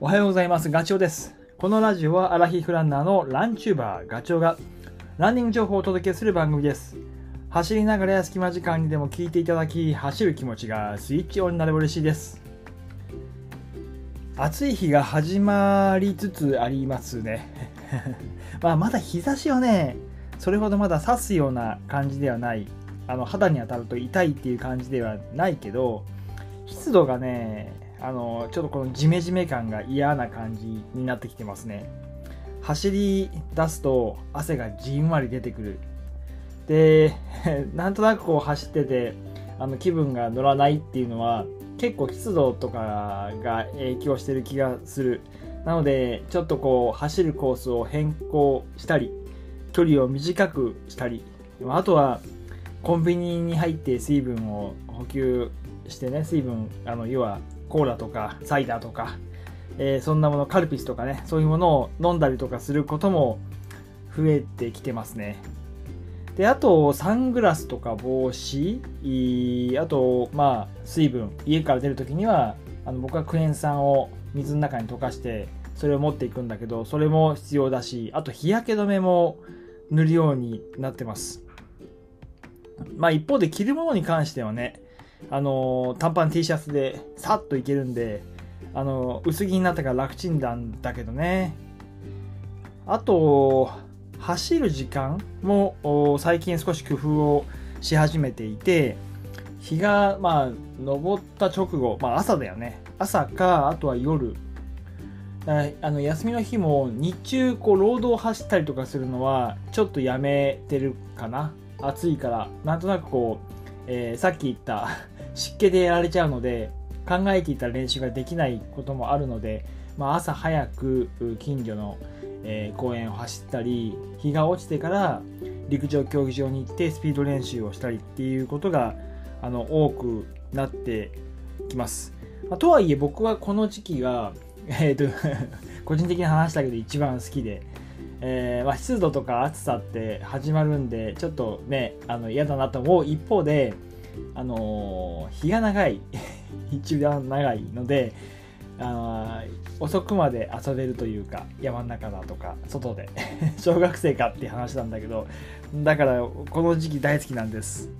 おはようございます。ガチョウです。このラジオはアラヒフランナーのランチューバーガチョウがランニング情報をお届けする番組です。走りながらや隙間時間にでも聞いていただき、走る気持ちがスイッチオンになれば嬉しいです。暑い日が始まりつつありますね。まあまだ日差しはね、それほどまだ刺すような感じではない。あの肌に当たると痛いっていう感じではないけど、湿度がね、あのちょっとこのジメジメ感が嫌な感じになってきてますね。走り出すと汗がじんわり出てくる。で なんとなくこう走っててあの気分が乗らないっていうのは結構湿度とかが影響してる気がする。なのでちょっとこう走るコースを変更したり距離を短くしたりあとはコンビニに入って水分を補給してね水分あの要はコーラとかサイダーとか、えー、そんなものカルピスとかねそういうものを飲んだりとかすることも増えてきてますね。であとサングラスとか帽子あとまあ水分家から出る時にはあの僕はクエン酸を水の中に溶かしてそれを持っていくんだけどそれも必要だしあと日焼け止めも塗るようになってます。まあ一方で着るものに関してはねあの短パン T シャツでさっといけるんで、あの薄着になったから楽ちんなんだけどね。あと、走る時間も最近少し工夫をし始めていて、日が、まあ、昇った直後、まあ朝だよね。朝か、あとは夜。あの休みの日も日中こう労働を走ったりとかするのはちょっとやめてるかな暑いからなんとなくこうえー、さっき言った 湿気でやられちゃうので考えていた練習ができないこともあるので、まあ、朝早く近所の、えー、公園を走ったり日が落ちてから陸上競技場に行ってスピード練習をしたりっていうことがあの多くなってきます。まあ、とはいえ僕はこの時期が、えーと 個人的な話だけど一番好きで、えー、まあ、湿度とか暑さって始まるんでちょっとねあの嫌だなと思う一方で、あのー、日が長い。一番長いのであ遅くまで遊べるというか山の中だとか外で。小学生かっていう話なんだけどだからこの時期大好きなんです。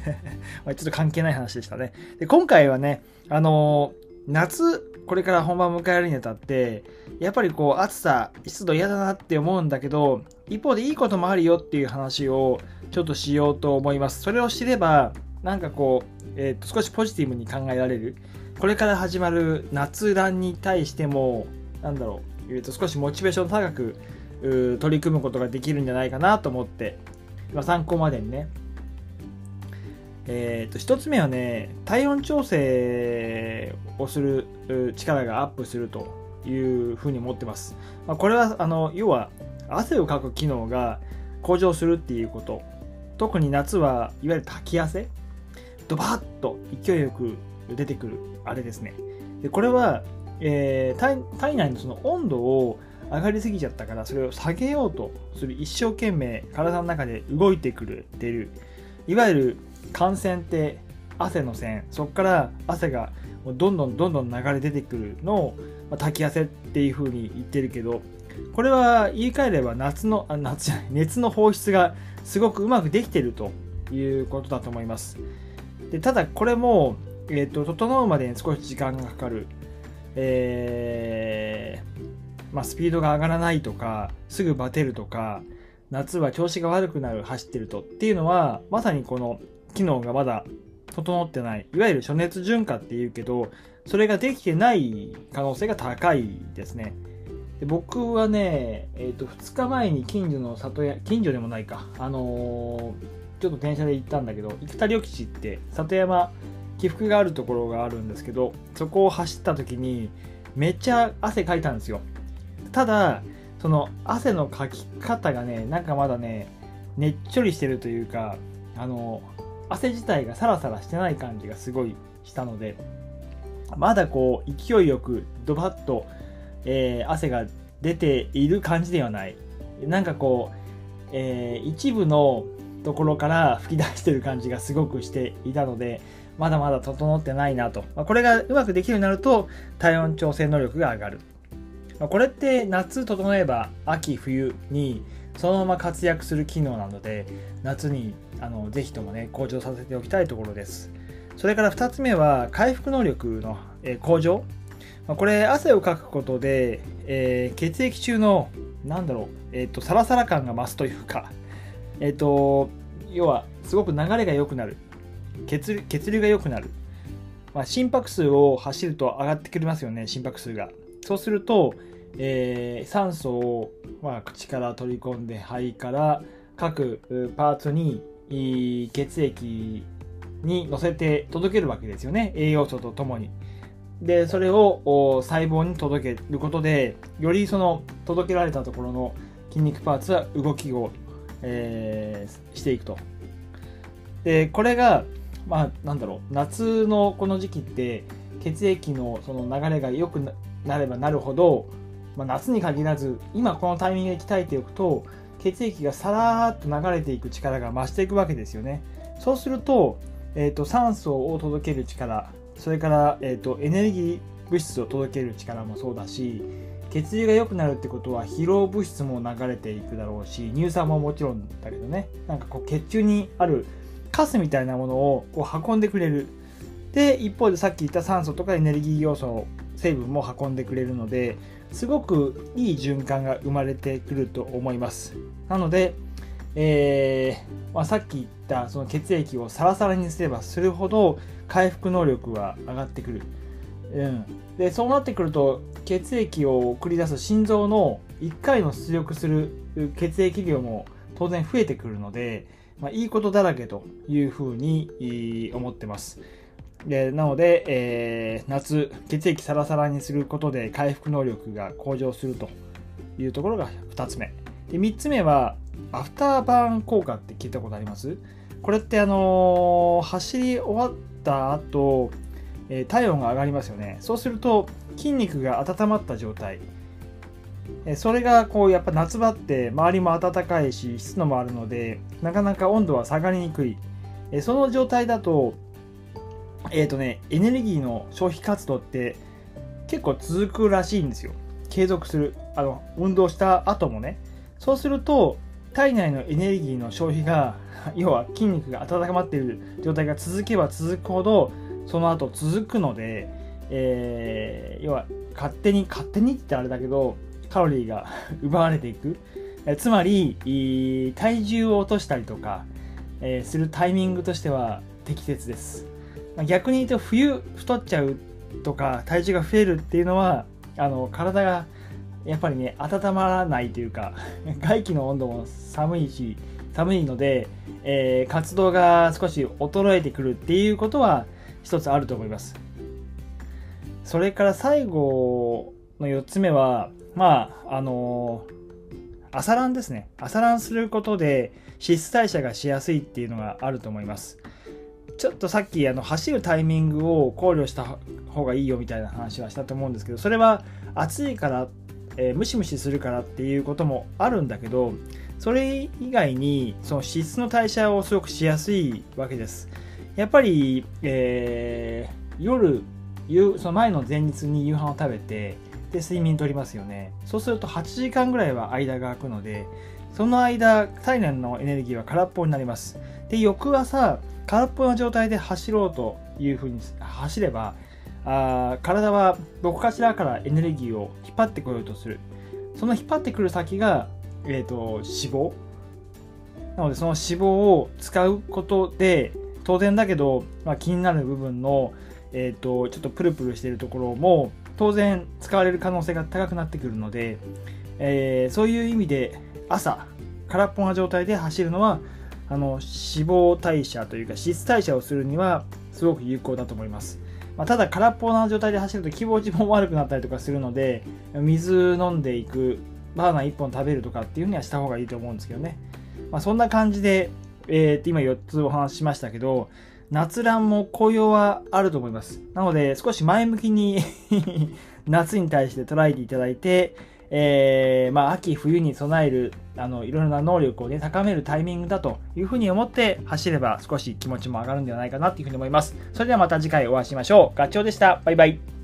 ちょっと関係ない話でしたね。で今回はねあのー、夏これから本番を迎えるにあたってやっぱりこう暑さ湿度嫌だなって思うんだけど一方でいいこともあるよっていう話をちょっとしようと思います。それを知ればなんかこう、えー、と少しポジティブに考えられる。これから始まる夏ランに対してもなんだろう、えー、と少しモチベーション高く取り組むことができるんじゃないかなと思って参考までにねえー、と1つ目はね体温調整をする力がアップするというふうに思ってます、まあ、これはあの要は汗をかく機能が向上するっていうこと。特に夏はいわゆる滝汗。ドバッと勢いよく出てくるあれですね。でこれは、えー、体体内のその温度を上がりすぎちゃったからそれを下げようとする一生懸命体の中で動いてくれてる。いわゆる汗腺って汗の線そこから汗がどんどんどんどん流れ出てくるのを、まあ、滝汗っていう風に言ってるけどこれは言い換えれば夏のあ夏じゃない熱の放出がすごくうまくできてるということだと思います。でただこれも、えーと、整うまでに少し時間がかかる、えー、まあ、スピードが上がらないとかすぐバテるとか夏は調子が悪くなる走ってると。っていうのはまさにこの機能がまだ整ってない。いわゆる暑熱順化っていうけどそれができてない可能性が高いですね。で僕はね、えー、と2日前に近所の里屋近所でもないか。あのー、ちょっと電車で行ったんだけど生田緑地って里山起伏があるところがあるんですけどそこを走った時にめっちゃ汗かいたんですよ。ただその汗のかき方がねなんかまだねねっちょりしてるというかあの汗自体がサラサラしてない感じがすごいしたのでまだこう勢いよくドバッと、えー、汗が出ている感じではない。なんかこう、えー、一部のところから 吹き出してる感じがすごくしていたのでまだまだ整ってないなと、まあ、これがうまくできるようになると体温調整能力が上がる、まあ、これって夏整えば秋冬にそのまま活躍する機能なので夏にあのぜひともね向上させておきたいところです。それから2つ目は回復能力の向上。これ汗をかくことで、えー、血液中のなんだろう、え、ー、とサラサラ感が増すというかえっ、ー、と要はすごく流れが良くなる。血血流が良くなる、まあ、心拍数を走ると上がってくれますよね心拍数が。そうすると、えー、酸素を、まあ、口から取り込んで肺から各パーツに血液に乗せて届けるわけですよね。栄養素とともに。でそれを細胞に届けることでよりその届けられたところの筋肉パーツは動きを、えー、していくと。でこれがまあなんだろう。夏のこの時期って血液のその流れが良くなればなるほど、まあ、夏に限らず今このタイミングで鍛えておくと血液がさらーっと流れていく力が増していくわけですよね。そうすると,、えーと、酸素を届ける力それから、えーと、エネルギー物質を届ける力もそうだし血流が良くなるってことは疲労物質も流れていくだろうし乳酸ももちろんだけどね。なんかこう血中にあるカスみたいなものをこう運んでくれる。で一方でさっき言った酸素とかエネルギー要素成分も運んでくれるのですごくいい循環が生まれてくると思います。なので、えー、まあ、さっき言ったその血液をサラサラにすればするほど回復能力は上がってくる、うん、でそうなってくると血液を送り出す心臓の1回の出力する血液量も当然増えてくるので、まあ、いいことだらけというふうに思ってます。でなので、えー、夏、血液サラサラにすることで回復能力が向上するというところが2つ目。で3つ目は、アフターバーン効果って聞いたことあります？これってあのー、走り終わった後、えー、体温が上がりますよね。そうすると筋肉が温まった状態。それがこうやっぱ夏場って周りも暖かいし湿度もあるのでなかなか温度は下がりにくいその状態だとえっ、ー、とねエネルギーの消費活動って結構続くらしいんですよ継続するあの運動した後もねそうすると体内のエネルギーの消費が 要は筋肉が温まっている状態が続けば続くほどその後続くので、えー、要は勝手に勝手にってあれだけどカロリーが 奪われていく。えつまり、体重を落としたりとか、えー、するタイミングとしては適切です。逆に言うと、冬太っちゃうとか、体重が増えるっていうのは、あの体がやっぱりね、温まらないというか、外気の温度も寒いし、寒いので、えー、活動が少し衰えてくるっていうことは一つあると思います。それから最後の4つ目は、まあ、あの、朝ランですね。朝ランすることで脂質代謝がしやすいっていうのがあると思います。ちょっとさっきあの走るタイミングを考慮した方がいいよみたいな話はしたと思うんですけど、それは暑いから、えー、ムシムシするからっていうこともあるんだけど、それ以外にその脂質の代謝をすごくしやすいわけです。やっぱり、えー、夜、その前の前日に夕飯を食べて、で睡眠とりますよね。そうすると8時間ぐらいは間が空くのでその間体内のエネルギーは空っぽになります。で翌朝空っぽの状態で走ろうというふうに走ればあ体はどこかしらからエネルギーを引っ張ってこようとする。その引っ張ってくる先が、えーと、脂肪。なのでその脂肪を使うことで当然だけど、まあ、気になる部分の、えーとちょっとプルプルしているところも当然使われる可能性が高くなってくるので、えー、そういう意味で朝空っぽな状態で走るのはあの脂肪代謝というか脂質代謝をするにはすごく有効だと思います、まあ、ただ空っぽな状態で走ると気持ちも悪くなったりとかするので水飲んでいくバーナー1本食べるとかっていうにはした方がいいと思うんですけどね、まあ、そんな感じで、えー、今4つお話ししましたけど夏ランも紅葉はあると思います。なので、少し前向きに 夏に対して捉えていただいて、えー、まあ、秋、冬に備える、あの、いろいろな能力をね、高めるタイミングだというふうに思って走れば少し気持ちも上がるんではないかなというふうに思います。それではまた次回お会いしましょう。ガチョウでした。バイバイ。